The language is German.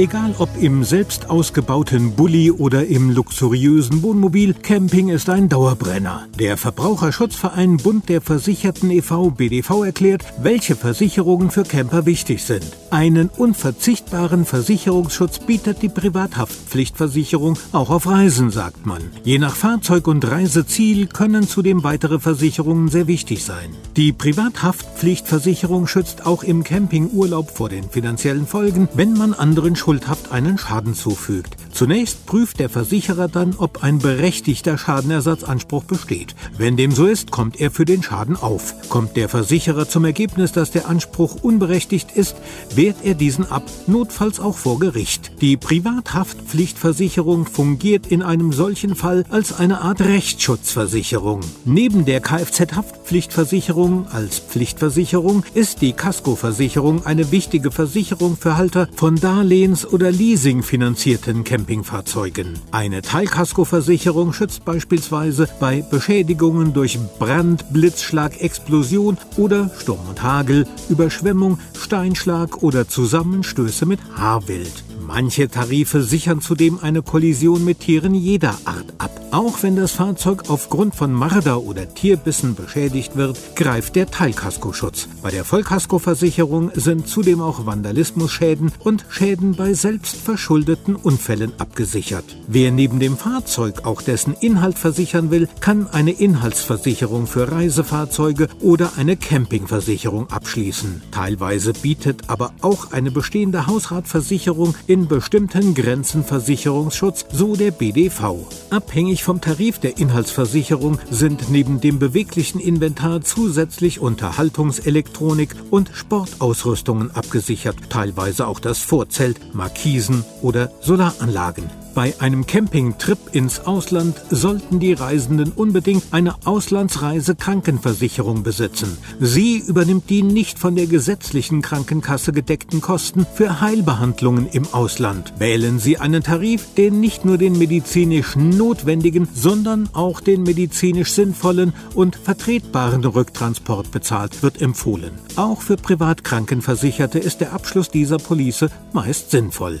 Egal ob im selbst ausgebauten Bulli oder im luxuriösen Wohnmobil, Camping ist ein Dauerbrenner. Der Verbraucherschutzverein Bund der Versicherten e.V. BDV erklärt, welche Versicherungen für Camper wichtig sind. Einen unverzichtbaren Versicherungsschutz bietet die Privathaftpflichtversicherung auch auf Reisen, sagt man. Je nach Fahrzeug und Reiseziel können zudem weitere Versicherungen sehr wichtig sein. Die Privathaftpflichtversicherung schützt auch im Campingurlaub vor den finanziellen Folgen, wenn man anderen schuldhaft einen Schaden zufügt. Zunächst prüft der Versicherer dann, ob ein berechtigter Schadenersatzanspruch besteht. Wenn dem so ist, kommt er für den Schaden auf. Kommt der Versicherer zum Ergebnis, dass der Anspruch unberechtigt ist, wehrt er diesen ab, notfalls auch vor Gericht. Die Privathaftpflichtversicherung fungiert in einem solchen Fall als eine Art Rechtsschutzversicherung. Neben der Kfz-Haftpflichtversicherung als Pflichtversicherung ist die Kaskoversicherung eine wichtige Versicherung für Halter von Darlehens oder Leasing-finanzierten Campingfahrzeugen. Eine Teilkaskoversicherung schützt beispielsweise bei Beschädigungen durch Brand, Blitzschlag, Explosion oder Sturm und Hagel, Überschwemmung, Steinschlag oder Zusammenstöße mit Haarwild. Manche Tarife sichern zudem eine Kollision mit Tieren jeder Art ab. Auch wenn das Fahrzeug aufgrund von Marder oder Tierbissen beschädigt wird, greift der Teilkaskoschutz. Bei der Vollkaskoversicherung sind zudem auch Vandalismusschäden und Schäden bei selbstverschuldeten Unfällen abgesichert. Wer neben dem Fahrzeug auch dessen Inhalt versichern will, kann eine Inhaltsversicherung für Reisefahrzeuge oder eine Campingversicherung abschließen. Teilweise bietet aber auch eine bestehende Hausratversicherung in bestimmten Grenzen Versicherungsschutz, so der BDV. Abhängig vom Tarif der Inhaltsversicherung sind neben dem beweglichen Inventar zusätzlich Unterhaltungselektronik und Sportausrüstungen abgesichert, teilweise auch das Vorzelt, Markisen oder Solaranlagen. Bei einem Campingtrip ins Ausland sollten die Reisenden unbedingt eine Auslandsreise-Krankenversicherung besitzen. Sie übernimmt die nicht von der gesetzlichen Krankenkasse gedeckten Kosten für Heilbehandlungen im Ausland. Wählen Sie einen Tarif, der nicht nur den medizinisch notwendigen, sondern auch den medizinisch sinnvollen und vertretbaren Rücktransport bezahlt, wird empfohlen. Auch für Privatkrankenversicherte ist der Abschluss dieser Police meist sinnvoll.